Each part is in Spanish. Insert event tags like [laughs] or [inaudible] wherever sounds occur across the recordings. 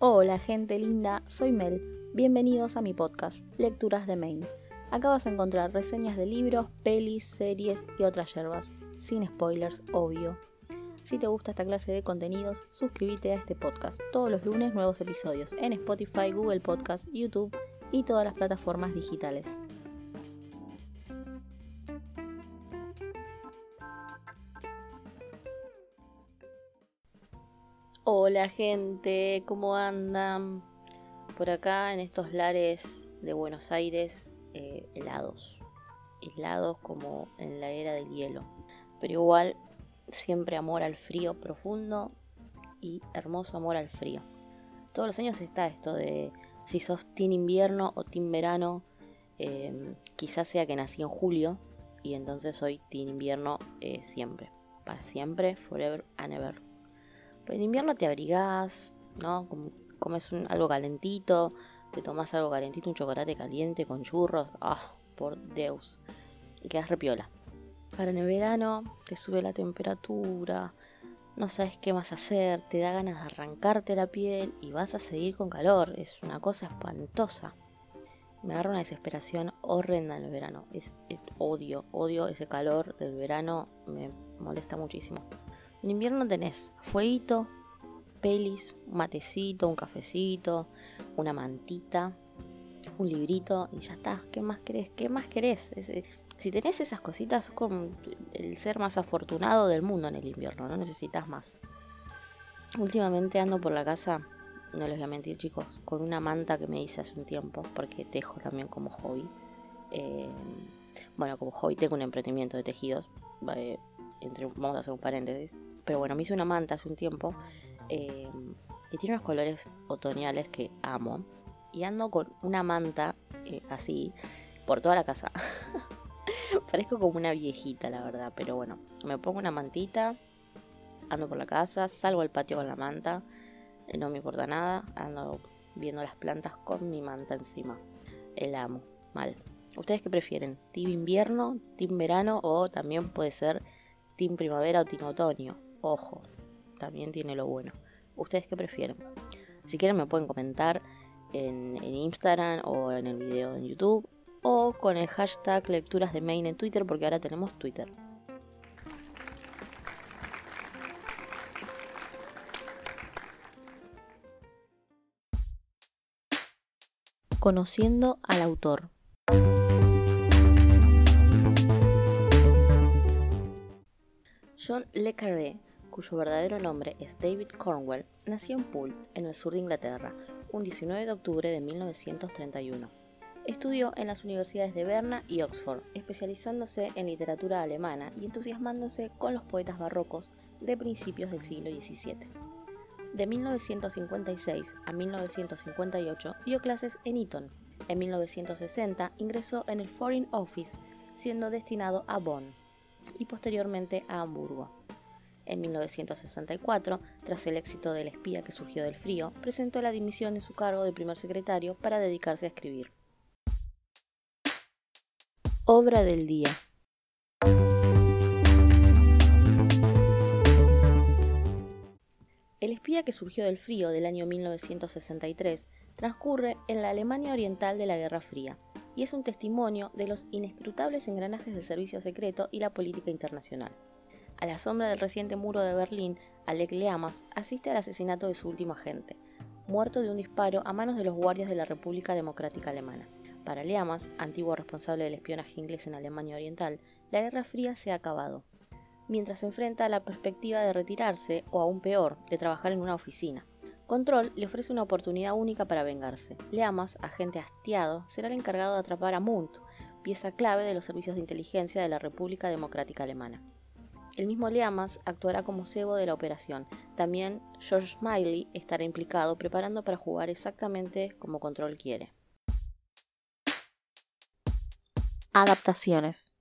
Hola gente linda, soy Mel. Bienvenidos a mi podcast, Lecturas de Maine. Acá vas a encontrar reseñas de libros, pelis, series y otras yerbas, sin spoilers, obvio. Si te gusta esta clase de contenidos, suscríbete a este podcast. Todos los lunes nuevos episodios en Spotify, Google Podcast, YouTube y todas las plataformas digitales. Hola gente, ¿cómo andan? Por acá en estos lares de Buenos Aires, eh, helados. Helados como en la era del hielo. Pero igual, siempre amor al frío profundo y hermoso amor al frío. Todos los años está esto de si sos team invierno o team verano. Em, quizás sea que nací en julio y entonces soy team invierno eh, siempre. Para siempre, forever and ever. Pues en invierno te abrigás, ¿no? Comes algo calentito, te tomas algo calentito, un chocolate caliente con churros. ¡Ah! por Deus. Y quedas repiola. Para en el verano te sube la temperatura, no sabes qué más hacer, te da ganas de arrancarte la piel y vas a seguir con calor. Es una cosa espantosa. Me agarra una desesperación horrenda en el verano. es, odio, odio ese calor del verano. Me molesta muchísimo. En invierno tenés fueguito, pelis, un matecito, un cafecito, una mantita, un librito y ya está. ¿Qué más querés? ¿Qué más querés? si tenés esas cositas, sos como el ser más afortunado del mundo en el invierno, no necesitas más. Últimamente ando por la casa, no les voy a mentir chicos, con una manta que me hice hace un tiempo, porque tejo también como hobby. Eh, bueno, como hobby tengo un emprendimiento de tejidos. Eh, entre, vamos a hacer un paréntesis. Pero bueno, me hice una manta hace un tiempo. Eh, y tiene unos colores otoñales que amo. Y ando con una manta eh, así por toda la casa. [laughs] Parezco como una viejita, la verdad. Pero bueno, me pongo una mantita. Ando por la casa. Salgo al patio con la manta. Eh, no me importa nada. Ando viendo las plantas con mi manta encima. El amo. Mal. ¿Ustedes qué prefieren? ¿Team invierno? ¿Team verano? O también puede ser Team primavera o Team otoño? Ojo, también tiene lo bueno. ¿Ustedes qué prefieren? Si quieren me pueden comentar en, Instagram o en el video en YouTube o con el hashtag lecturas de main en Twitter porque ahora tenemos Twitter. Conociendo al autor. John Le Carré cuyo verdadero nombre es David Cornwell, nació en Poole, en el sur de Inglaterra, un 19 de octubre de 1931. Estudió en las universidades de Berna y Oxford, especializándose en literatura alemana y entusiasmándose con los poetas barrocos de principios del siglo XVII. De 1956 a 1958 dio clases en Eton. En 1960 ingresó en el Foreign Office, siendo destinado a Bonn y posteriormente a Hamburgo. En 1964, tras el éxito del espía que surgió del frío, presentó la dimisión de su cargo de primer secretario para dedicarse a escribir. Obra del día. El espía que surgió del frío del año 1963 transcurre en la Alemania Oriental de la Guerra Fría y es un testimonio de los inescrutables engranajes del servicio secreto y la política internacional. A la sombra del reciente muro de Berlín, Alec Leamas asiste al asesinato de su último agente, muerto de un disparo a manos de los guardias de la República Democrática Alemana. Para Leamas, antiguo responsable del espionaje inglés en Alemania Oriental, la Guerra Fría se ha acabado, mientras se enfrenta a la perspectiva de retirarse o aún peor, de trabajar en una oficina. Control le ofrece una oportunidad única para vengarse. Leamas, agente hastiado, será el encargado de atrapar a Munt, pieza clave de los servicios de inteligencia de la República Democrática Alemana. El mismo Liamas actuará como cebo de la operación. También George Smiley estará implicado preparando para jugar exactamente como Control quiere. Adaptaciones.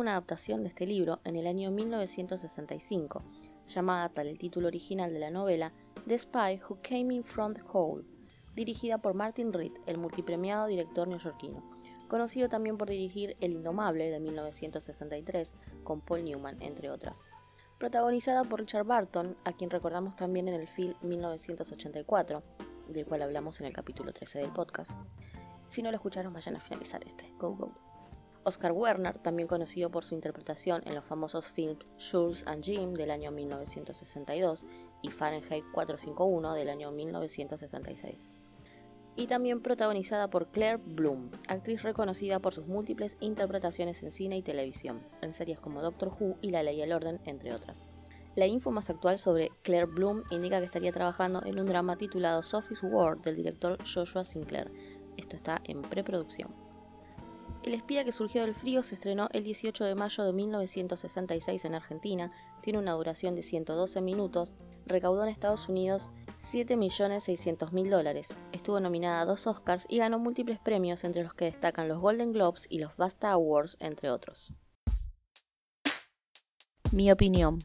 Una adaptación de este libro en el año 1965, llamada tal el título original de la novela The Spy Who Came In From the Cold, dirigida por Martin Reed, el multipremiado director neoyorquino conocido también por dirigir El Indomable de 1963 con Paul Newman, entre otras. protagonizada por Richard Barton, a quien recordamos también en el film 1984, del cual hablamos en el capítulo 13 del podcast. Si no lo escucharon, vayan a finalizar este. Go, go. Oscar Werner, también conocido por su interpretación en los famosos films Jules and Jim del año 1962 y Fahrenheit 451 del año 1966. Y también protagonizada por Claire Bloom, actriz reconocida por sus múltiples interpretaciones en cine y televisión, en series como Doctor Who y La Ley y el Orden, entre otras. La info más actual sobre Claire Bloom indica que estaría trabajando en un drama titulado Sophie's World del director Joshua Sinclair. Esto está en preproducción. El espía que surgió del frío se estrenó el 18 de mayo de 1966 en Argentina, tiene una duración de 112 minutos, recaudó en Estados Unidos 7.600.000 dólares, estuvo nominada a dos Oscars y ganó múltiples premios entre los que destacan los Golden Globes y los BAFTA Awards, entre otros. Mi opinión.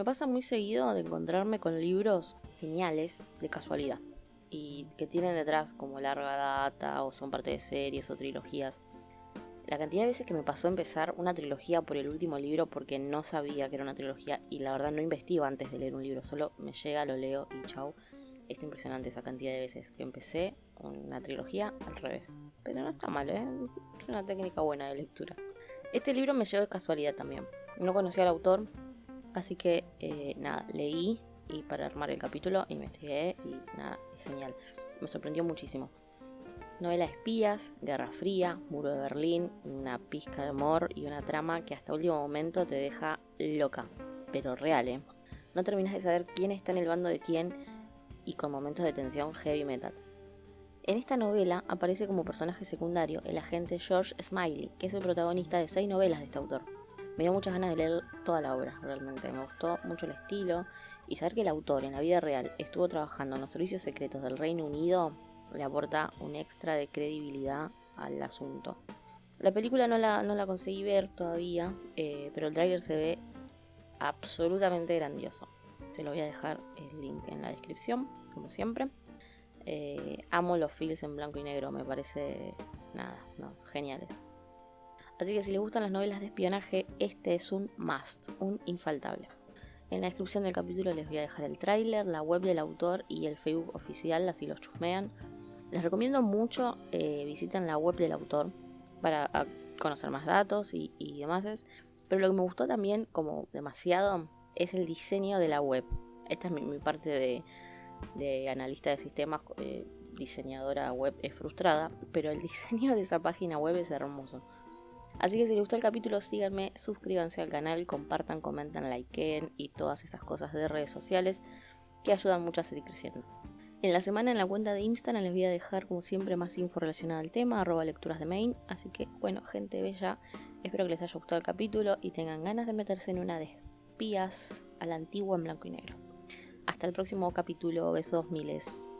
Me pasa muy seguido de encontrarme con libros geniales de casualidad y que tienen detrás como larga data o son parte de series o trilogías. La cantidad de veces que me pasó empezar una trilogía por el último libro porque no sabía que era una trilogía y la verdad no investigo antes de leer un libro, solo me llega, lo leo y chau. Es impresionante esa cantidad de veces que empecé una trilogía al revés. Pero no está mal, ¿eh? Es una técnica buena de lectura. Este libro me llegó de casualidad también. No conocía al autor, Así que eh, nada, leí y para armar el capítulo investigué y nada, es genial. Me sorprendió muchísimo. Novela espías, Guerra Fría, Muro de Berlín, una pizca de amor y una trama que hasta último momento te deja loca, pero real, ¿eh? No terminas de saber quién está en el bando de quién y con momentos de tensión heavy metal. En esta novela aparece como personaje secundario el agente George Smiley, que es el protagonista de seis novelas de este autor me dio muchas ganas de leer toda la obra, realmente. Me gustó mucho el estilo y saber que el autor en la vida real estuvo trabajando en los servicios secretos del Reino Unido le aporta un extra de credibilidad al asunto. La película no la, no la conseguí ver todavía, eh, pero el trailer se ve absolutamente grandioso. Se lo voy a dejar el link en la descripción, como siempre. Eh, amo los feels en blanco y negro, me parece nada, no, geniales. Así que si les gustan las novelas de espionaje, este es un must, un infaltable. En la descripción del capítulo les voy a dejar el tráiler, la web del autor y el Facebook oficial, así los chusmean. Les recomiendo mucho eh, visiten la web del autor para conocer más datos y, demás. Pero lo que me gustó también, como demasiado, es el diseño de la web. Esta es mi, parte de, analista de sistemas, eh, diseñadora web es frustrada, pero el [laughs] diseño de esa página web es hermoso. Así que si les gustó el capítulo, síganme, suscríbanse al canal, compartan, comenten, likeen y todas esas cosas de redes sociales que ayudan mucho a seguir creciendo. En la semana en la cuenta de Instagram les voy a dejar como siempre más info relacionada al tema, arroba lecturas de main. Así que bueno, gente bella, espero que les haya gustado el capítulo y tengan ganas de meterse en una de espías a la antigua en blanco y negro. Hasta el próximo capítulo, besos miles.